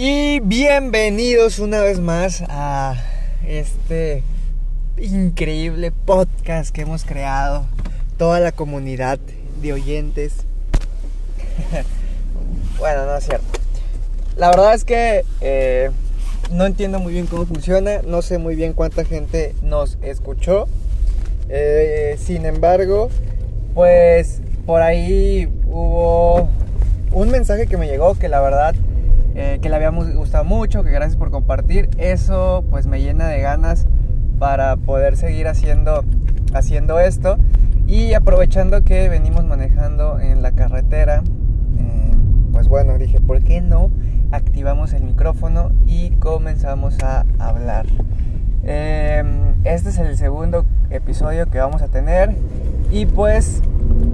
Y bienvenidos una vez más a este increíble podcast que hemos creado, toda la comunidad de oyentes. bueno, no es cierto. La verdad es que eh, no entiendo muy bien cómo funciona, no sé muy bien cuánta gente nos escuchó. Eh, sin embargo, pues por ahí hubo un mensaje que me llegó que la verdad eh, que le habíamos gustado mucho, que gracias por compartir. Eso pues me llena de ganas para poder seguir haciendo, haciendo esto. Y aprovechando que venimos manejando en la carretera, eh, pues bueno, dije, ¿por qué no activamos el micrófono y comenzamos a hablar? Eh, este es el segundo episodio que vamos a tener y pues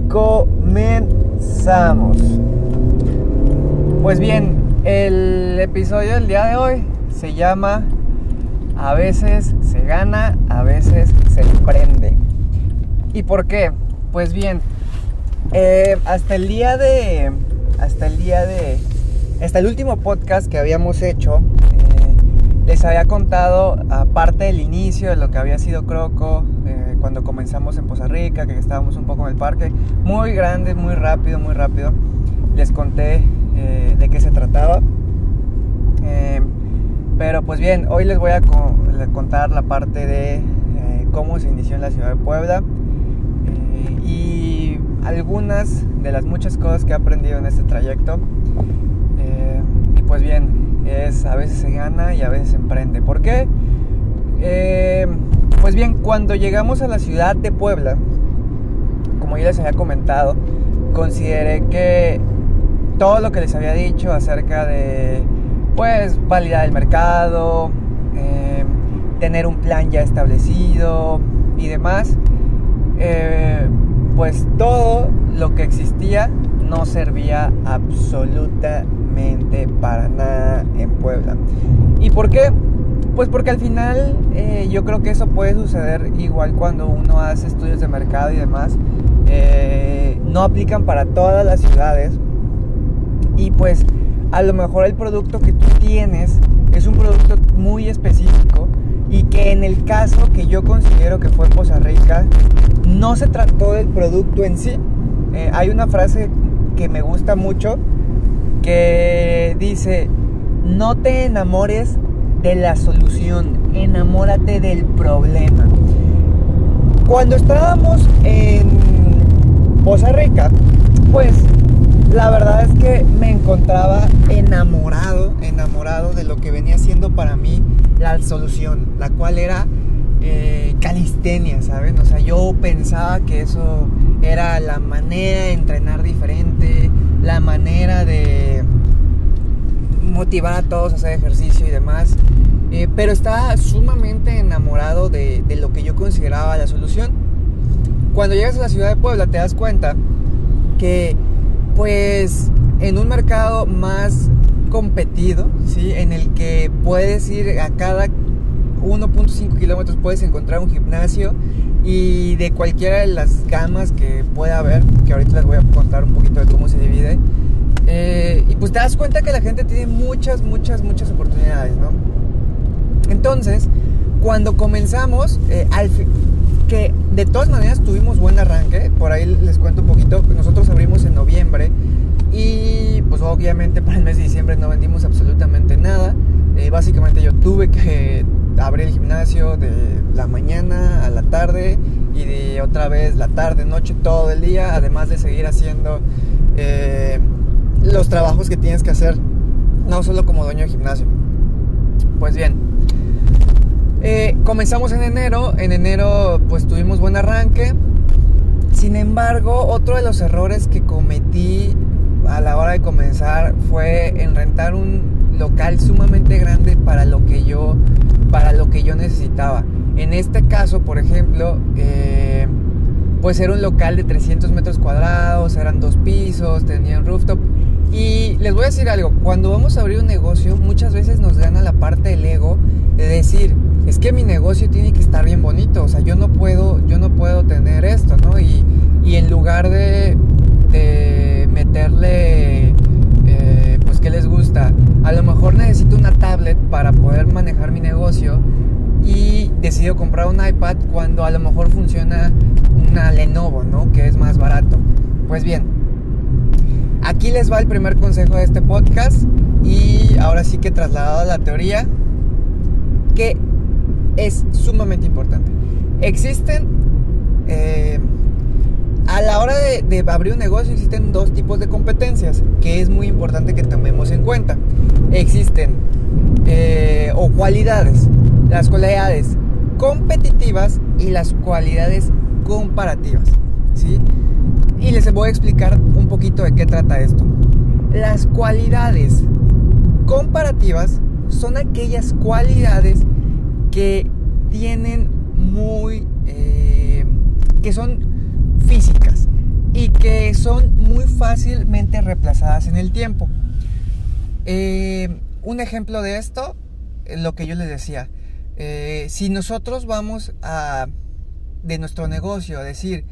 comenzamos. Pues bien, el episodio del día de hoy se llama A veces se gana, a veces se emprende. ¿Y por qué? Pues bien, eh, hasta el día de. Hasta el día de. Hasta el último podcast que habíamos hecho, eh, les había contado, aparte del inicio de lo que había sido Croco, eh, cuando comenzamos en Poza Rica, que estábamos un poco en el parque, muy grande, muy rápido, muy rápido. Les conté eh, de qué se trataba. Eh, pero pues bien, hoy les voy a contar la parte de eh, cómo se inició en la ciudad de Puebla y algunas de las muchas cosas que he aprendido en este trayecto. y pues bien, es a veces se gana y a veces se emprende. ¿Por qué? pues bien, cuando llegamos a la ciudad de Puebla, como ya les había comentado, consideré que todo lo que les había dicho acerca de, pues, validar el mercado, em, tener un plan ya establecido y demás, eh, pues todo lo que existía no servía absolutamente para nada en Puebla. ¿Y por qué? Pues porque al final eh, yo creo que eso puede suceder igual cuando uno hace estudios de mercado y demás. Eh, no aplican para todas las ciudades y pues a lo mejor el producto que tú tienes es un producto muy específico y que en el caso que yo considero que fue Poza Rica, no se trató del producto en sí. Eh, hay una frase que me gusta mucho que dice, no te enamores de la solución, enamórate del problema. Cuando estábamos en Poza Rica, pues la verdad es que me encontraba enamorado, enamorado de lo que venía siendo para mí la solución, la cual era eh, calistenia, ¿saben? O sea, yo pensaba que eso era la manera de entrenar diferente, la manera de motivar a todos a hacer ejercicio y demás. Eh, pero estaba sumamente enamorado de, de lo que yo consideraba la solución. Cuando llegas a la ciudad de Puebla te das cuenta que pues en un mercado más competido, ¿sí? En el que puedes ir a cada 1.5 kilómetros puedes encontrar un gimnasio y de cualquiera de las gamas que pueda haber, que ahorita les voy a contar un poquito de cómo se divide. Eh, y pues te das cuenta que la gente tiene muchas, muchas, muchas oportunidades, ¿no? Entonces, cuando comenzamos, eh, al, que de todas maneras tuvimos buen arranque, por ahí les cuento un poquito, nosotros abrimos en noviembre y pues obviamente para el mes de diciembre no vendimos absolutamente nada, eh, básicamente yo tuve que abrir el gimnasio de la mañana a la tarde y de otra vez la tarde, noche, todo el día, además de seguir haciendo eh, los trabajos que tienes que hacer, no solo como dueño de gimnasio. Pues bien, eh, comenzamos en enero, en enero pues tuvimos buen arranque. Sin embargo, otro de los errores que cometí a la hora de comenzar fue en rentar un local sumamente grande para lo que yo, para lo que yo necesitaba. En este caso, por ejemplo, eh, pues era un local de 300 metros cuadrados, eran dos pisos, tenía un rooftop. Y les voy a decir algo, cuando vamos a abrir un negocio, muchas veces nos gana la parte del ego de decir, es que mi negocio tiene que estar bien bonito, o sea, yo no puedo, yo no puedo tener esto, ¿no? Y, en lugar de, meterle, eh, pues, ¿qué les gusta? A lo mejor necesito empujar mi negocio y decido comprar un iPad cuando a lo mejor funciona una Lenovo, ¿no? Que es más barato. Pues bien, aquí les va el primer consejo de este podcast y ahora sí que trasladado a la teoría que es sumamente importante. Existen, eh, a la hora de, abrir un negocio, existen dos tipos de competencias que es muy importante que tomemos en cuenta. Existen, eh, o cualidades, las cualidades competitivas y las cualidades comparativas. ¿sí? Y les voy a explicar un poquito de qué trata esto. Las cualidades comparativas son aquellas cualidades que tienen muy... Eh, que son físicas y que son muy fácilmente reemplazadas en el tiempo. Eh, un ejemplo de esto, lo que yo les decía, eh, si nosotros vamos a de nuestro negocio a decir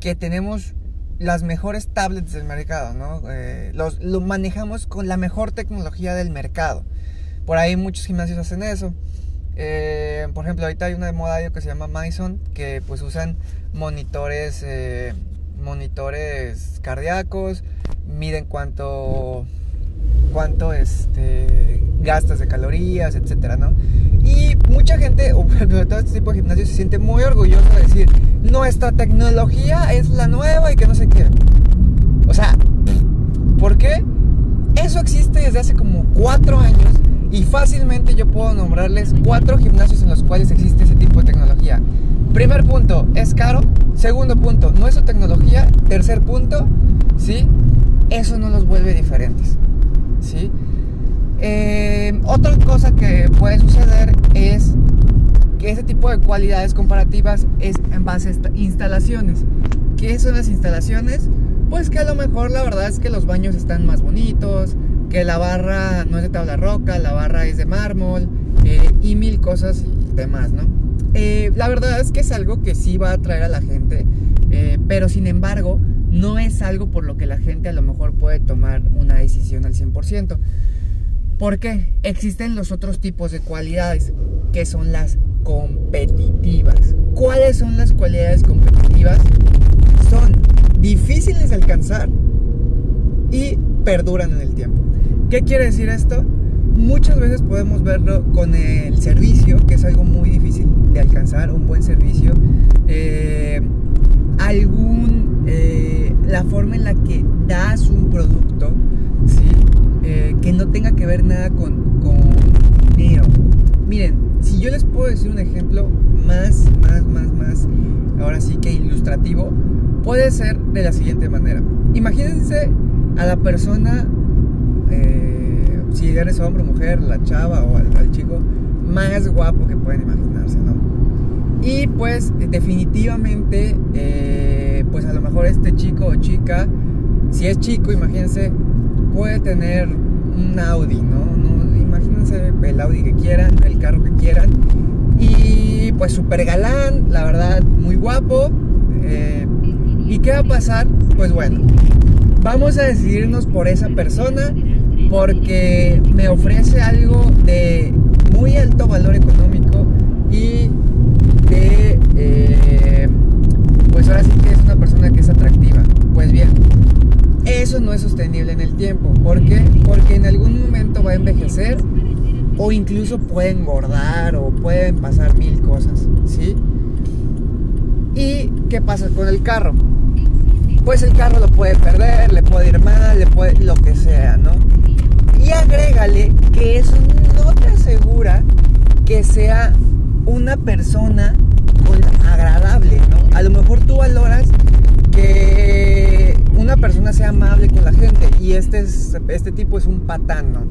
que tenemos las mejores tablets del mercado, ¿no? los, lo manejamos con la mejor tecnología del mercado. Por ahí muchos gimnasios hacen eso. Eh, por ejemplo, ahorita hay una de moda que se llama Myson, que pues usan monitores, eh, monitores cardíacos, miden cuánto, cuánto este, gastas de calorías, etcétera, ¿no? Y mucha gente, o todo este tipo de gimnasio se siente muy orgulloso de decir, nuestra tecnología es la nueva y que no sé qué. O sea, ¿por qué? Eso existe desde hace como cuatro años y fácilmente yo puedo nombrarles cuatro gimnasios en los cuales existe ese tipo de tecnología. Primer punto, es caro. Segundo punto, no es su tecnología. Tercer punto, ¿sí? Eso no los vuelve diferentes, ¿sí? Eh, otra cosa que puede suceder es que ese tipo de cualidades comparativas es en base a instalaciones. ¿Qué son las instalaciones? Pues que a lo mejor la verdad es que los baños están más bonitos, que la barra no es de tabla roca, la barra es de mármol eh, y mil cosas y demás, ¿no? Eh, la verdad es que es algo que sí va a atraer a la gente, eh, pero sin embargo no es algo por lo que la gente a lo mejor puede tomar una decisión al 100%. ¿Por qué? Existen los otros tipos de cualidades, que son las competitivas. ¿Cuáles son las cualidades competitivas? Son difíciles de alcanzar y perduran en el tiempo. ¿Qué quiere decir esto? Muchas veces podemos verlo con el servicio, que es algo muy difícil de alcanzar, un buen servicio. Eh, algún, eh, la forma en la que das un producto. Eh, que no tenga que ver nada con, con dinero. Miren, si yo les puedo decir un ejemplo más, más, más, más, ahora sí que ilustrativo, puede ser de la siguiente manera. Imagínense a la persona eh, si eres hombre o mujer, la chava o al, chico más guapo que pueden imaginarse, ¿no? Y pues definitivamente, eh, pues a lo mejor este chico o chica, si es chico, imagínense, puede tener un Audi, ¿no? Imagínense el Audi que quieran, el carro que quieran. Y pues súper galán, la verdad, muy guapo. Eh, ¿Y qué va a pasar? Pues bueno, vamos a decidirnos por esa persona porque me ofrece algo de muy alto valor económico y de eh, pues ahora sí que es una persona que es atractiva pues bien eso no es sostenible en el tiempo ¿por qué? porque en algún momento va a envejecer o incluso puede engordar o pueden pasar mil cosas ¿sí? y ¿qué pasa con el carro? pues el carro lo puede perder, le puede ir mal, le puede lo que sea, ¿no? Y agrégale que eso no te asegura que sea una persona agradable, ¿no? A lo mejor tú valoras que una persona sea amable con la gente y este, es, este tipo es un patán, ¿no?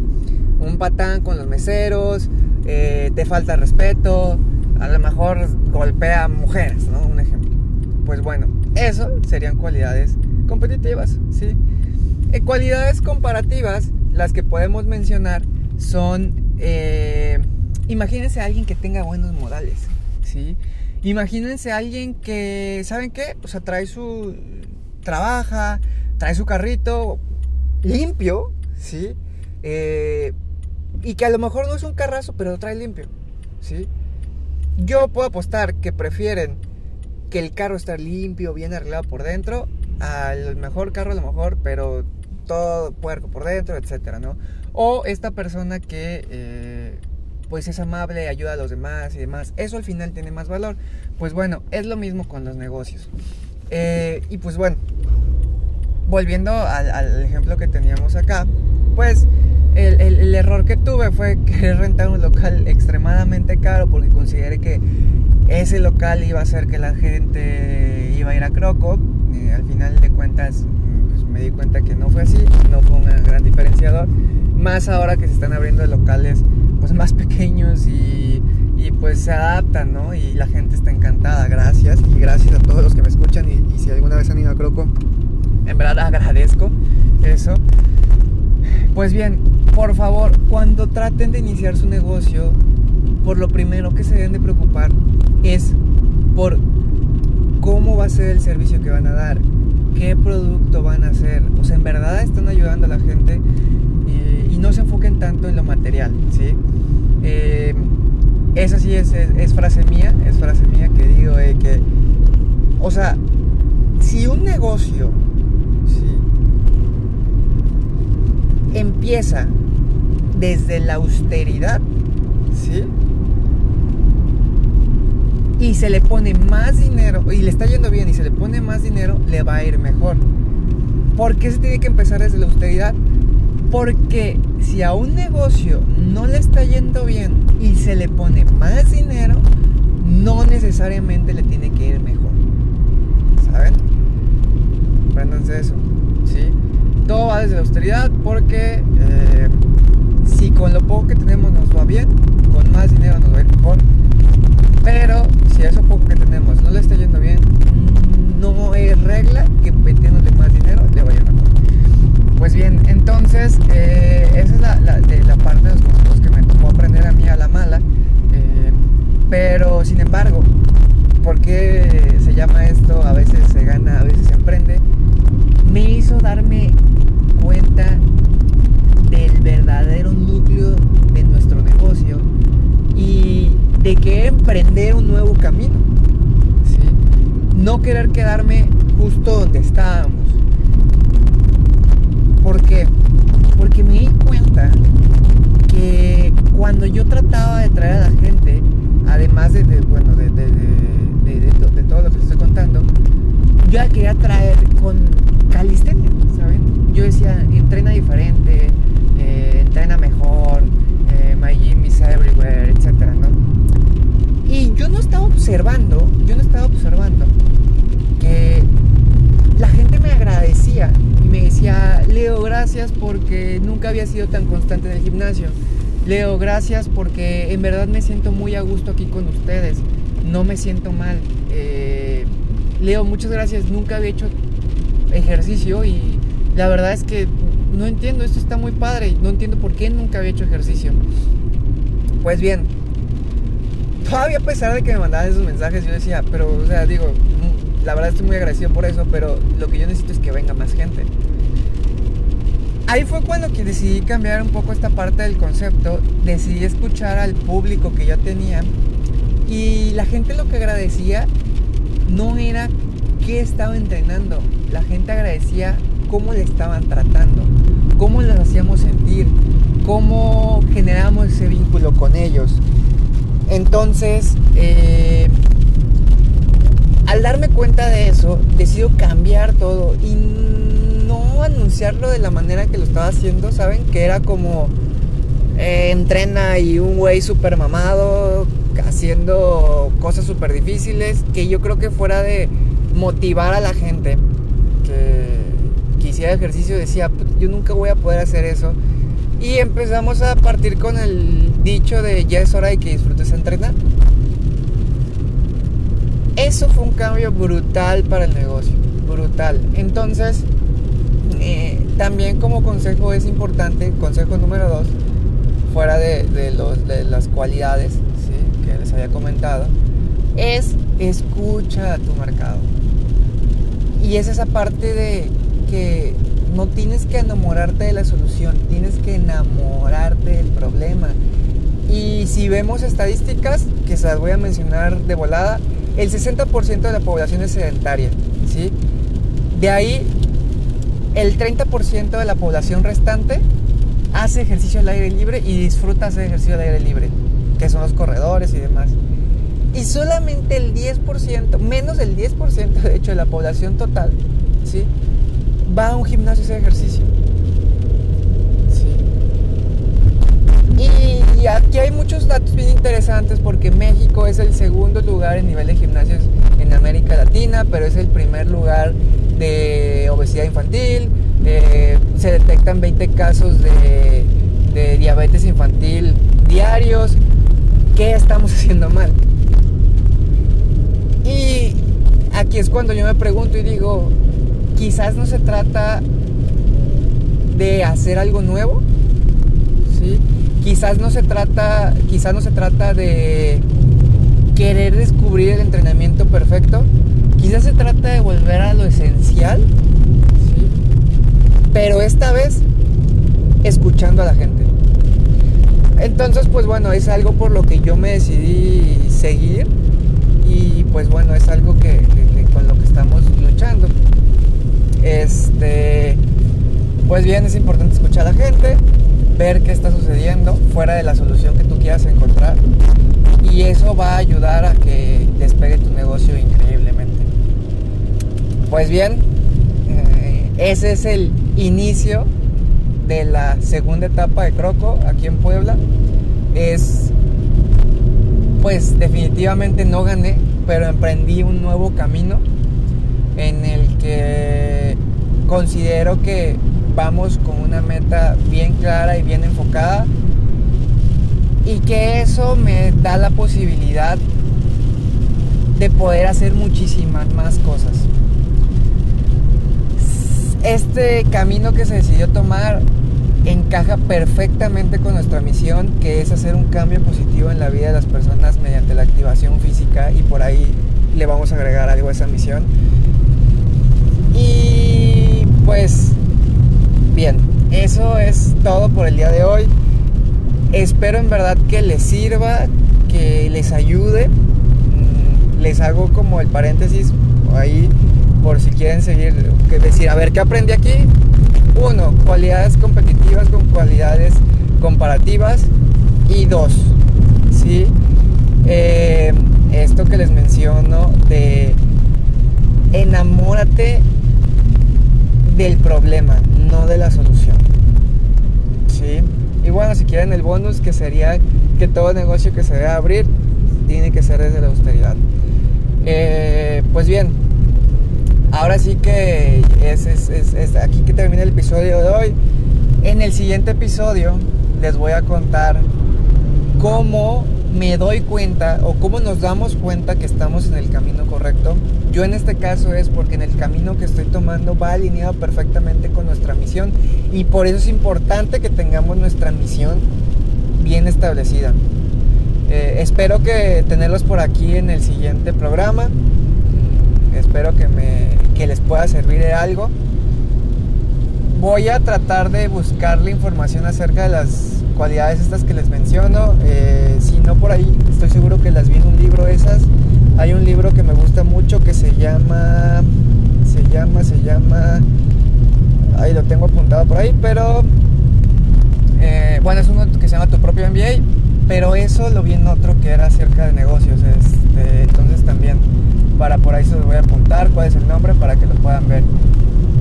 Un patán con los meseros, eh, te falta respeto, a lo mejor golpea a mujeres, ¿no? Un ejemplo. Pues bueno, eso serían cualidades competitivas, ¿sí? Eh, cualidades comparativas, las que podemos mencionar, son, eh, imagínense a alguien que tenga buenos modales, ¿sí? Imagínense a alguien que, ¿saben qué? O sea, trae su, trabaja, trae su carrito limpio, ¿sí? Eh, y que a lo mejor no es un carrazo, pero lo trae limpio, ¿sí? Yo puedo apostar que prefieren que el carro esté limpio, bien arreglado por dentro, al mejor carro a lo mejor, pero todo puerco por dentro, etcétera, ¿no? O esta persona que eh, pues es amable, ayuda a los demás y demás. Eso al final tiene más valor. Pues bueno, es lo mismo con los negocios. Eh, y pues bueno, volviendo al, ejemplo que teníamos acá, pues el, error que tuve fue querer rentar un local extremadamente caro porque consideré que ese local iba a hacer que la gente iba a ir a Croco. Y al final de cuentas me di cuenta que no fue así, no fue un gran diferenciador. Más ahora que se están abriendo locales pues más pequeños y, y pues se adaptan, ¿no? Y la gente está encantada, gracias. Y gracias a todos los que me escuchan y, si alguna vez han ido a Croco, en verdad agradezco eso. Pues bien, por favor, cuando traten de iniciar su negocio, por lo primero que se deben de preocupar es por cómo va a ser el servicio que van a dar, qué producto van a hacer. O sea, en verdad están ayudando a la gente y, no se enfoquen tanto en lo material, ¿sí? Eh, esa sí es, frase mía, es frase mía que digo que, o sea, si un negocio empieza desde la austeridad, ¿sí? Y se le pone más dinero, y le está yendo bien, y se le pone más dinero, le va a ir mejor. ¿Por qué se tiene que empezar desde la austeridad? Porque si a un negocio no le está yendo bien y se le pone más dinero, no necesariamente le tiene que ir mejor. ¿Saben? Apréndanse eso. ¿Sí? Todo va desde la austeridad porque eh, si con lo poco que tenemos nos va bien, con más dinero nos va a ir mejor. Pero si eso poco que tenemos no le está yendo bien, no es regla que metiéndole más dinero le vaya mejor. Pues bien, entonces eh, esa es la, de la parte de los consejos que me tocó aprender a mí a la mala. Eh, pero sin embargo, ¿por qué se llama esto? A veces se gana, a veces se emprende. Me hizo darme cuenta del verdadero núcleo de nuestro negocio y de que emprender un nuevo camino. No querer quedarme justo donde estábamos. ¿Por qué? Porque me di cuenta que cuando yo trataba de traer a la gente, además de, bueno, de, de, de, todo lo que estoy contando, yo la quería traer con calistenia, ¿saben? Yo decía, entrena diferente, eh, entrena mejor, eh, my gym is everywhere, etc. ¿no? Y yo no estaba observando, yo no estaba observando que la gente me agradecía y me decía, Leo, gracias porque nunca había sido tan constante en el gimnasio. Leo, gracias porque en verdad me siento muy a gusto aquí con ustedes. No me siento mal. Eh, Leo, muchas gracias. Nunca había hecho ejercicio y la verdad es que no entiendo, esto está muy padre no entiendo por qué nunca había hecho ejercicio. Pues bien, todavía a pesar de que me mandaban esos mensajes, yo decía, pero, o sea, digo, la verdad estoy muy agradecido por eso, pero lo que yo necesito es que venga más gente. Ahí fue cuando que decidí cambiar un poco esta parte del concepto, decidí escuchar al público que yo tenía y la gente lo que agradecía no era qué estaba entrenando, la gente agradecía cómo le estaban tratando, cómo les hacíamos sentir, cómo generamos ese vínculo con ellos. Entonces, eh, al darme cuenta de eso, decido cambiar todo y no anunciarlo de la manera que lo estaba haciendo, ¿saben? Que era como eh, entrena y un güey super mamado haciendo cosas súper difíciles, que yo creo que fuera de motivar a la gente hiciera ejercicio, decía, yo nunca voy a poder hacer eso. Y empezamos a partir con el dicho de ya es hora de que disfrutes entrenar. Eso fue un cambio brutal para el negocio, brutal. Entonces, eh, también como consejo es importante, consejo número dos, fuera de, los, de las cualidades que les había comentado, es escucha a tu mercado. Y es esa parte de que no tienes que enamorarte de la solución, tienes que enamorarte del problema. Y si vemos estadísticas, que se las voy a mencionar de volada, el 60% de la población es sedentaria, ¿sí? De ahí, el 30% de la población restante hace ejercicio al aire libre y disfruta hacer ejercicio al aire libre, que son los corredores y demás. Y solamente el 10%, menos del 10% de hecho de la población total, ¿sí? Va a un gimnasio a hacer ejercicio. Y aquí hay muchos datos bien interesantes porque México es el segundo lugar en nivel de gimnasios en América Latina, pero es el primer lugar de obesidad infantil. Eh, se detectan 20 casos de diabetes infantil diarios. ¿Qué estamos haciendo mal? Y aquí es cuando yo me pregunto y digo, quizás no se trata de hacer algo nuevo. Quizás no se trata, quizás no se trata de querer descubrir el entrenamiento perfecto, quizás se trata de volver a lo esencial. Pero esta vez escuchando a la gente. Entonces, pues bueno, es algo por lo que yo me decidí seguir y pues bueno, es algo que, con lo que estamos luchando. Este, pues bien, es importante escuchar a la gente, ver qué está sucediendo fuera de la solución que tú quieras encontrar y eso va a ayudar a que despegue tu negocio increíblemente. Pues bien, eh, ese es el inicio de la segunda etapa de Croco aquí en Puebla. Es pues definitivamente no gané, pero emprendí un nuevo camino considero que vamos con una meta bien clara y bien enfocada y que eso me da la posibilidad de poder hacer muchísimas más cosas. Este camino que se decidió tomar encaja perfectamente con nuestra misión, que es hacer un cambio positivo en la vida de las personas mediante la activación física y por ahí le vamos a agregar algo a esa misión. Y pues bien, eso es todo por el día de hoy. Espero en verdad que les sirva, que les ayude. Mm, les hago como el paréntesis ahí por si quieren seguir, que decir, a ver, ¿qué aprendí aquí? Uno, cualidades competitivas con cualidades comparativas. Y dos, ¿sí? Eh, esto que les menciono de enamórate del problema, no de la solución. ¿Sí? Y bueno, si quieren el bonus, que sería que todo negocio que se debe abrir tiene que ser desde la austeridad. Eh, pues bien, ahora sí que es, aquí que termina el episodio de hoy. En el siguiente episodio les voy a contar cómo me doy cuenta o cómo nos damos cuenta que estamos en el camino correcto. Yo en este caso es porque en el camino que estoy tomando va alineado perfectamente con nuestra misión y por eso es importante que tengamos nuestra misión bien establecida. Eh, espero que tenerlos por aquí en el siguiente programa. Espero que, me, que les pueda servir de algo. Voy a tratar de buscar la información acerca de las cualidades estas que les menciono. Eh, si no por ahí, estoy seguro que las vi en un libro esas. Hay un libro que me gusta mucho que se llama, se llama, se llama, ahí lo tengo apuntado por ahí, pero eh, bueno, es uno que se llama Tu propio MBA, pero eso lo vi en otro que era acerca de negocios. Este, entonces también para por ahí se los voy a apuntar cuál es el nombre para que lo puedan ver.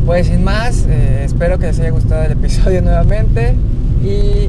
Pues sin más, eh, espero que les haya gustado el episodio nuevamente y